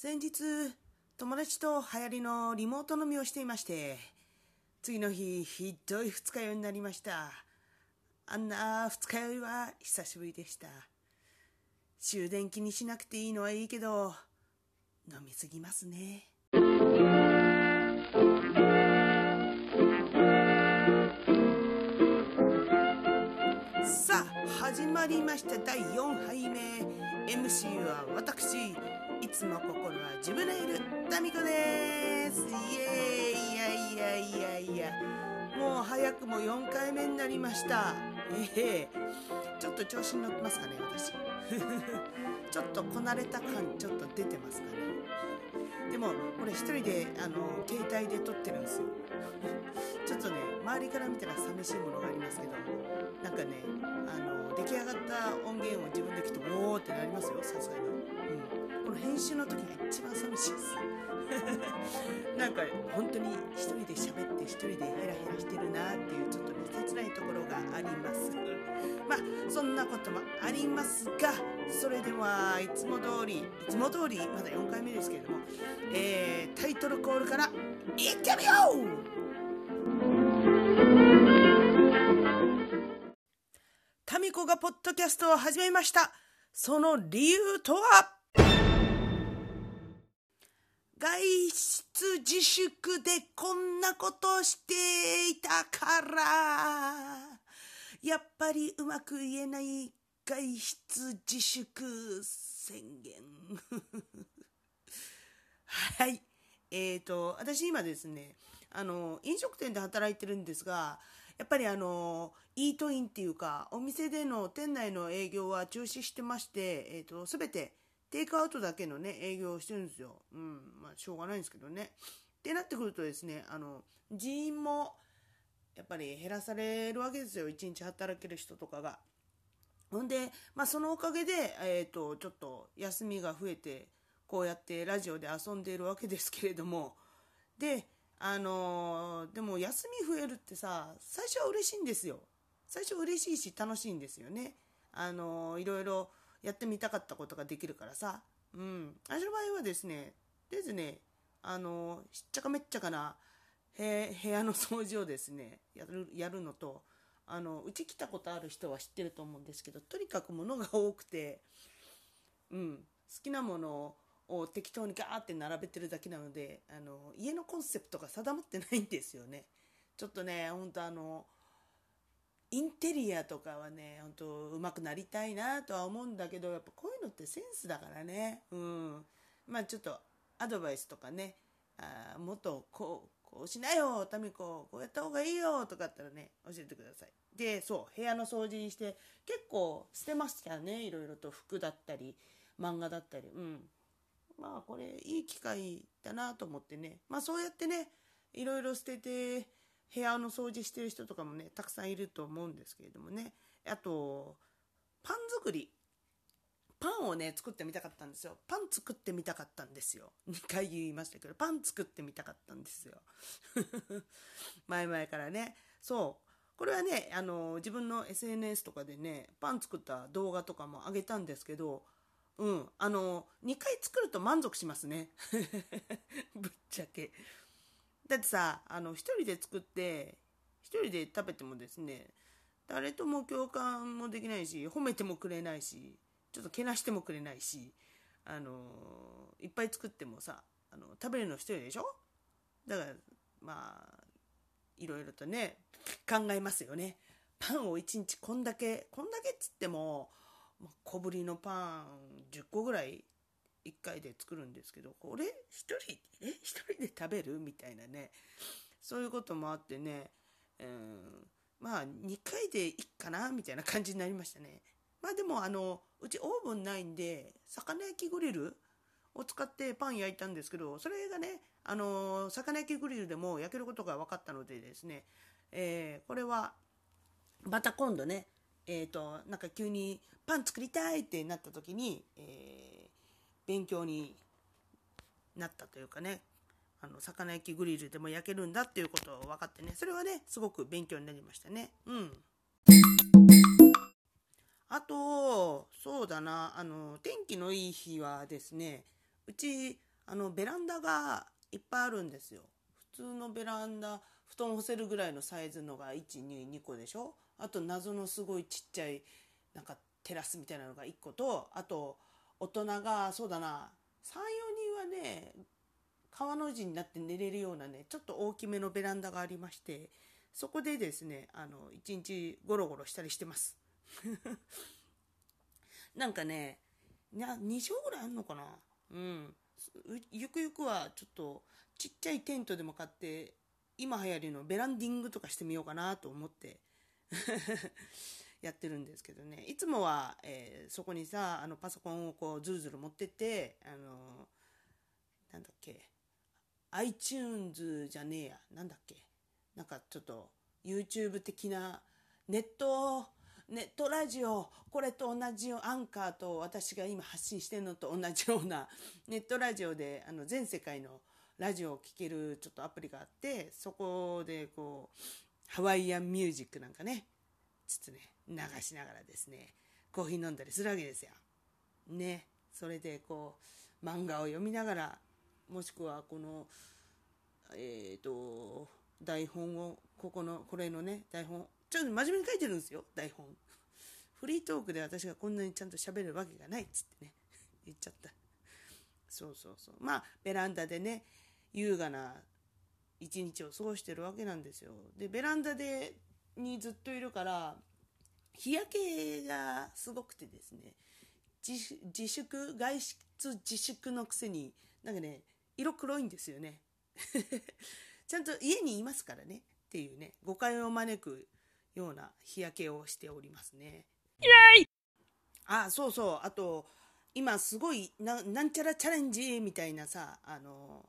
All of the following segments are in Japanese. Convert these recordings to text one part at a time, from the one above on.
先日、友達と流行りのリモート飲みをしていまして、次の日、ひどい二日酔いになりました。あんな二日酔いは久しぶりでした。終電気にしなくていいのはいいけど、飲みすぎますね。さあ、始まりました第4杯目。MC は私、いつも心は自分でいる。タミコです。イエーイ。いやいやいやいや。もう早くも4回目になりました。ええ。ー、ちょっと調子に乗ってますかね私。ちょっとこなれた感ちょっと出てますかね。でもこれ一人であの携帯で撮ってるんですよ。ちょっとね周りから見たら寂しいものがありますけどなんかねあの出来上がった音源を自分で聞くとおおってなりますよさすがに。この編集の時が一番寂しいです。なんか本当に一人で喋って一人でヘラヘラしてるなっていうちょっとね切ないところがあります。まあそんなこともありますがそれではいつも通りいつも通りまだ4回目ですけれども、えー、タイトルコールからいってみよう！タミコがポッドキャストを始めました。その理由とは？外出自粛でこんなことしていたから。やっぱりうまく言えない外出自粛宣言。はい。えーと私今ですねあの飲食店で働いてるんですがやっぱりあのイートインっていうかお店での店内の営業は中止してまして、えーと、と全てテイクアウトだけのね、営業をしてるんですよ。うん。まあ、しょうがないんですけどね。ってなってくるとですね、あの、人員も、やっぱり減らされるわけですよ。一日働ける人とかが。ほんで、まあ、そのおかげで、えっ、ー、と、ちょっと休みが増えて、こうやってラジオで遊んでいるわけですけれども、で、あのー、でも休み増えるってさ、最初は嬉しいんですよ。最初嬉しいし楽しいんですよね。あのー、いろいろやってみたかったことができるからさ。うん。私の場合はですね、とりあえずね、あの、しっちゃかめっちゃかな部屋の掃除をですね、やる、やるのと、あの、うち来たことある人は知ってると思うんですけど、とにかく物が多くて、うん、好きなものを適当にガーって並べてるだけなので、あの、家のコンセプトが定まってないんですよね。ちょっとね、ほんとあの、インテリアとかはね、本当上手くなりたいなとは思うんだけど、やっぱこういうのってセンスだからね。うん。まあちょっとアドバイスとかね、あもっとこう、こうしなよ、タミコ、こうやった方がいいよとかあったらね、教えてください。で、そう、部屋の掃除にして結構捨てましたね。いろいろと服だったり、漫画だったり。うん。まあこれいい機会だなと思ってね。まあそうやってね、いろいろ捨てて、部屋の掃除してる人とかもね、たくさんいると思うんですけれどもね。あと、パン作り。パンをね、作ってみたかったんですよ。パン作ってみたかったんですよ。2回言いましたけど、パン作ってみたかったんですよ。前々からね。そう。これはね、あの、自分の SNS とかでね、パン作った動画とかも上げたんですけど、うん、あの、2回作ると満足しますね。ぶっちゃけ。だってさ、あの、一人で作って、一人で食べてもですね、誰とも共感もできないし、褒めてもくれないし、ちょっとけなしてもくれないし、あのいっぱい作ってもさ、あの、食べるの一人でしょ？だから、まあ、いろいろとね、考えますよね。パンを一日こんだけ、こんだけっつっても、小ぶりのパン10個ぐらい1回で作るんですけど、これ1人、え ?1 人で食べる？みたいなね。そういうこともあってね、うん、まあ2回でいいかな？みたいな感じになりましたね。まあでもあの、うちオーブンないんで、魚焼きグリルを使ってパン焼いたんですけど、それがね、あの、魚焼きグリルでも焼けることが分かったのでですね、えー、これは、また今度ね、えっ、ー、と、なんか急にパン作りたいってなった時に、え勉強になったというかね、あの、魚焼きグリルでも焼けるんだっていうことを分かってね、それはね、すごく勉強になりましたね。うん。あと、そうだな、あの、天気のいい日はですね、うち、あのベランダがいっぱいあるんですよ。普通のベランダ布団干せるぐらいのサイズのが122個でしょ。あと謎のすごいちっちゃいなんかテラスみたいなのが1個とあと大人がそうだな。34人はね川の字になって寝れるようなねちょっと大きめのベランダがありましてそこでですねあの一日ゴロゴロしたりしてます。なんかね2畳ぐらいあんのかな？うん。ゆくゆくはちょっとちっちゃいテントでも買って今流行りのベランディングとかしてみようかなと思って。やってるんですけどね。いつもは、えー、そこにさあのパソコンをこうずるずる持ってってあのなんだっけ iTunes じゃねえや。なんだっけ。なんかちょっと YouTube 的なネットネットラジオこれと同じアンカーと私が今発信してるのと同じようなネットラジオであの全世界のラジオを聴けるちょっとアプリがあってそこでこうハワイアンミュージックなんかねちょっとね。流しながらですねコーヒー飲んだりするわけですよ。ねそれでこう漫画を読みながらもしくはこのえっ、ー、と台本をここのこれのね台本ちょっと真面目に書いてるんですよ、台本。フリートークで私がこんなにちゃんと喋るわけがないっつってね、言っちゃった。そうそうそう。まあ、ベランダでね、優雅な一日を過ごしてるわけなんですよ。で、ベランダで、にずっといるから、日焼けがすごくてですね、自自粛、外出自粛のくせに、なんかね、色黒いんですよね。ちゃんと家にいますからねっていうね、誤解を招くような日焼けをしておりますね。イエーイあ、そうそう。あと、今すごいな、なんちゃらチャレンジみたいなさ、あの、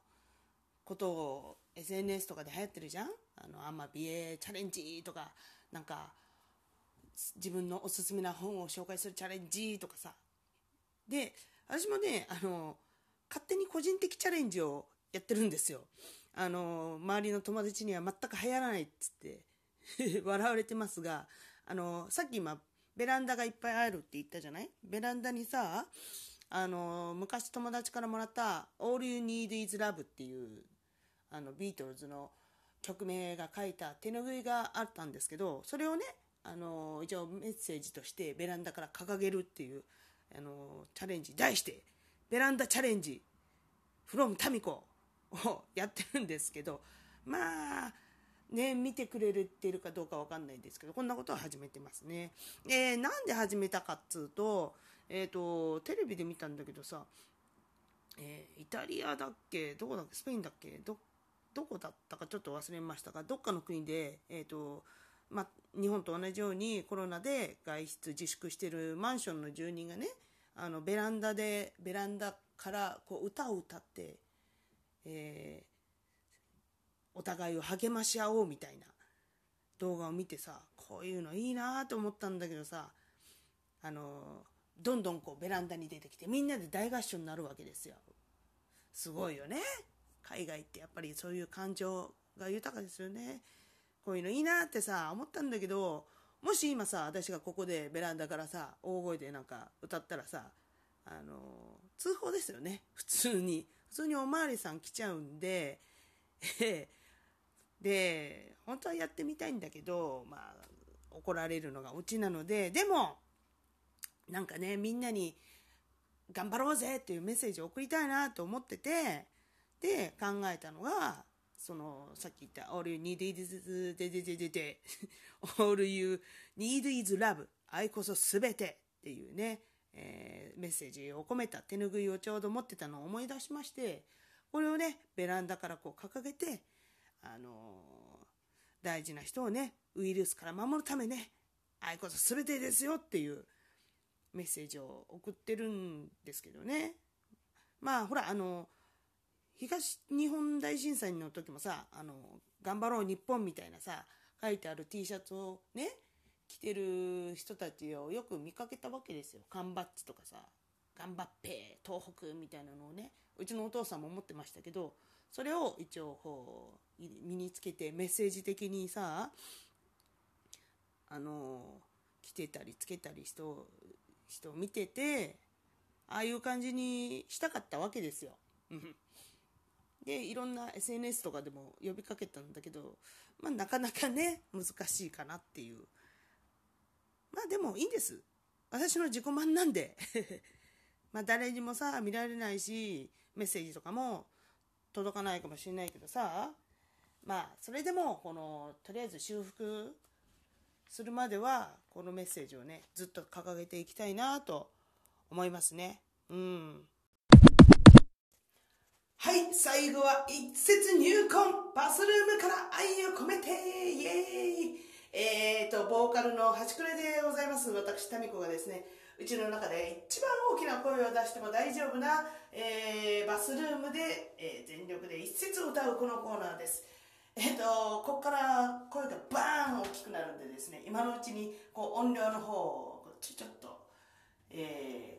ことを SNS とかで流行ってるじゃん？あの、アンマビエチャレンジとか、なんか、自分のおすすめな本を紹介するチャレンジとかさ。で、私もね、あの、勝手に個人的チャレンジをやってるんですよ。あの、周りの友達には全く流行らないっつって、笑われてますが、あの、さっき今、ベランダがいっぱいあるって言ったじゃない？ベランダにさ、あの、昔友達からもらった All You Need Is Love っていう、あの、ビートルズの曲名が書いた手拭いがあったんですけど、それをね、あの、一応メッセージとしてベランダから掲げるっていう、あの、チャレンジ、題して、ベランダチャレンジ、from タミコをやってるんですけど、まあ、ね、見てくれてるかどうかわかんないですけど、こんなことは始めてますね。えー、なんで始めたかっつうと、えっ、ー、と、テレビで見たんだけどさ、えー、イタリアだっけどこだっけスペインだっけど、どこだったかちょっと忘れましたが、どっかの国で、えっ、と、まあ日本と同じようにコロナで外出自粛してるマンションの住人がね、あの、ベランダで、ベランダからこう歌を歌って、えー、お互いを励まし合おうみたいな動画を見てさこういうのいいなと思ったんだけどさあのどんどんこうベランダに出てきてみんなで大合唱になるわけですよ。すごいよね。海外ってやっぱりそういう感情が豊かですよね。こういうのいいなってさ思ったんだけどもし今さ私がここでベランダからさ大声でなんか歌ったらさあの通報ですよね。普通に。普通におまわりさん来ちゃうんで で、本当はやってみたいんだけど、まあ、怒られるのがオチなので、でも、なんかね、みんなに、頑張ろうぜっていうメッセージを送りたいなと思ってて、で、考えたのが、その、さっき言った、all you need is, ででででで、all you need is love, 愛こそすべてっていうね、えー、メッセージを込めた手ぬぐいをちょうど持ってたのを思い出しまして、これをね、ベランダからこう掲げて、あの大事な人をね、ウイルスから守るためね、愛こそ全てですよっていうメッセージを送ってるんですけどね。まあ、ほら、あの、東日本大震災の時もさ、あの、頑張ろう日本みたいなさ、書いてある T シャツをね、着てる人たちをよく見かけたわけですよ。缶バッジとかさ、頑張っぺ、東北みたいなのをね、うちのお父さんも持ってましたけど、それを一応こう身につけてメッセージ的にさあの着てたりつけたり人人を見ててああいう感じにしたかったわけですよでいろんな SNS とかでも呼びかけたんだけど、まあ、なかなかね難しいかなっていう。まあでもいいんです。私の自己満なんで。まあ誰にもさ見られないしメッセージとかも届かないかもしれないけどさ。まあそれでもこのとりあえず修復するまではこのメッセージをねずっと掲げていきたいなと思いますね。うん。はい最後は一節入魂。バスルームから愛を込めて。イエーイ。えーとボーカルのハチクレでございます。私タミコがですねうちの中で一番大きな声を出しても大丈夫な、えー、バスルームで、えー、全力で一節歌うこのコーナーです。えっ、と、ここから声がバーン大きくなるんでですね、今のうちにこう音量の方をちょっと、えー、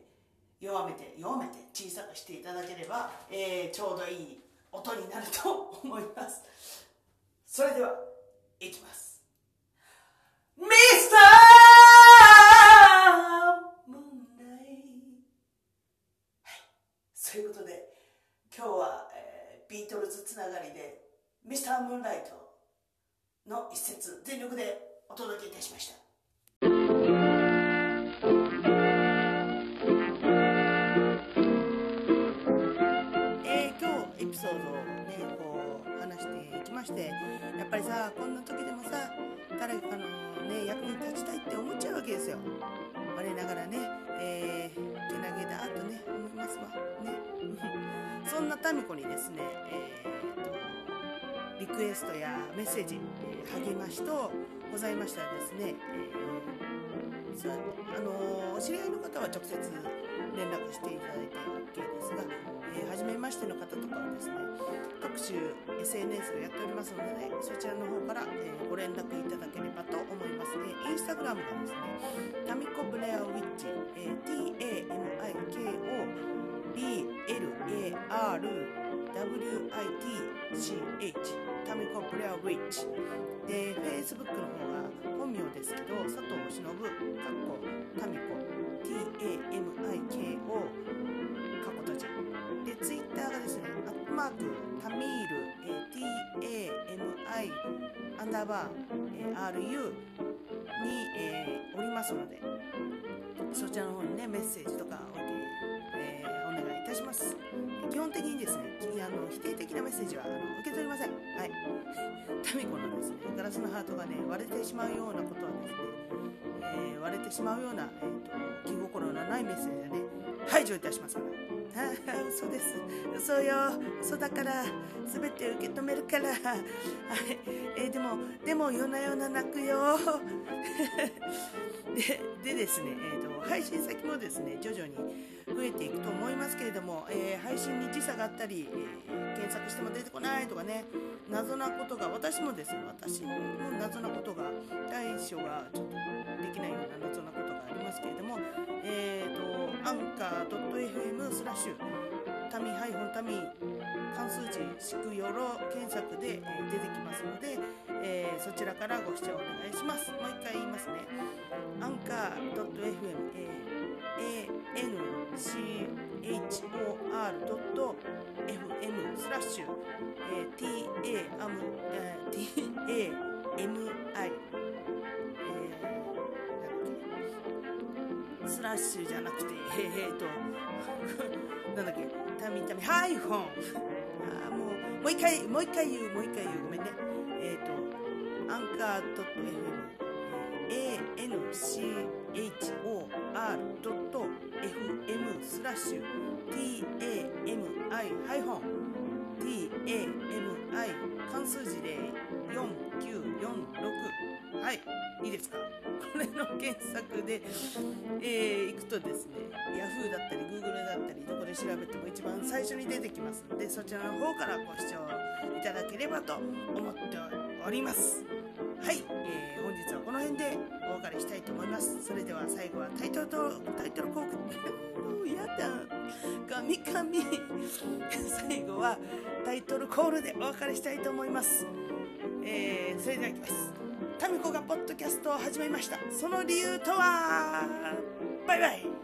弱めて、弱めて小さくしていただければ、えー、ちょうどいい音になると思います。それでは、いきます。ミスタームーンライはい。そういうことで、今日は、えー、ビートルズつながりで、ミスタームーンライトの一節全力でお届けいたしましたましてやっぱりさこんな時でもさ誰かのね役に立ちたいって思っちゃうわけですよ。我ながらねえー、けなげだとね思いますわ。ね。そんな民子にですねえー、とリクエストやメッセージ、励ましとございましたらですね、えー、さあのー、知り合いの方は直接連絡していただいて OK ですが、えー、初めましての方とかはですね各種 SNS をやっておりますので、ね、そちらの方から、えー、ご連絡いただければと思います、ね、インスタグラムがですねタミコブレアウィッチ、えー、TAMIKO BLAR WITCH タミコプレアウィッチ。で Facebook の方が本名ですけど佐藤忍かっこタミコ。TAMIKO かっこ閉じで Twitter がですねアットマークタミール、え TAMI アンダーバー、え RU に、えー、おりますのでそちらの方にねメッセージとかお、えー、お願いいたします。基本的にですねあの否定的なメッセージはあの受け取りません。はい。タミコのですねガラスのハートがね割れてしまうようなことはですね、えー、割れてしまうような、えーと、心のないメッセージで排除いたしますから嘘です。嘘よ。嘘だから全て受け止めるから。はい、えー、でもでも夜な夜な泣くよ。ででですね、えーと、配信先もですね徐々に増えていくと思いますけれども、えー、配信に時差があったり、えー、検索しても出てこないとかね謎なことが私もですね私も謎なことが対処がちょっとできないような謎なことがありますけれどもえっ、ー、とアンカー .fm スラッシュ。タミハイフンタミ関数字しくよろ検索で、え、出てきますので、えー、そちらからご視聴お願いします。もう一回言いますね。アンカー .fm、えー、anchor.fm スラッシュ、えー、tam、えー、tami スラッシュじゃなくて、えー、っと、なんだっけ、タミタミ、ハイフォン。あもう、もう一回、もう一回言う、もう一回言う、ごめんね。えー、と、アンカー .fm、anchor.fm スラッシュ。tami ハイフォン。Tami 関数字で4946はい。いいですか？これの検索で、えー、行くとですね Yahoo だったり Google だったりどこで調べても一番最初に出てきますのでそちらの方からご視聴いただければと思っております。はい、えー、本日はこの辺でお別れしたいと思います。それでは最後はタイトルとタイトルコールもうやだ。ガミガミ最後はタイトルコールでお別れしたいと思います。えー、それではいきます。タミコがポッドキャストを始めました。その理由とはバイバイ。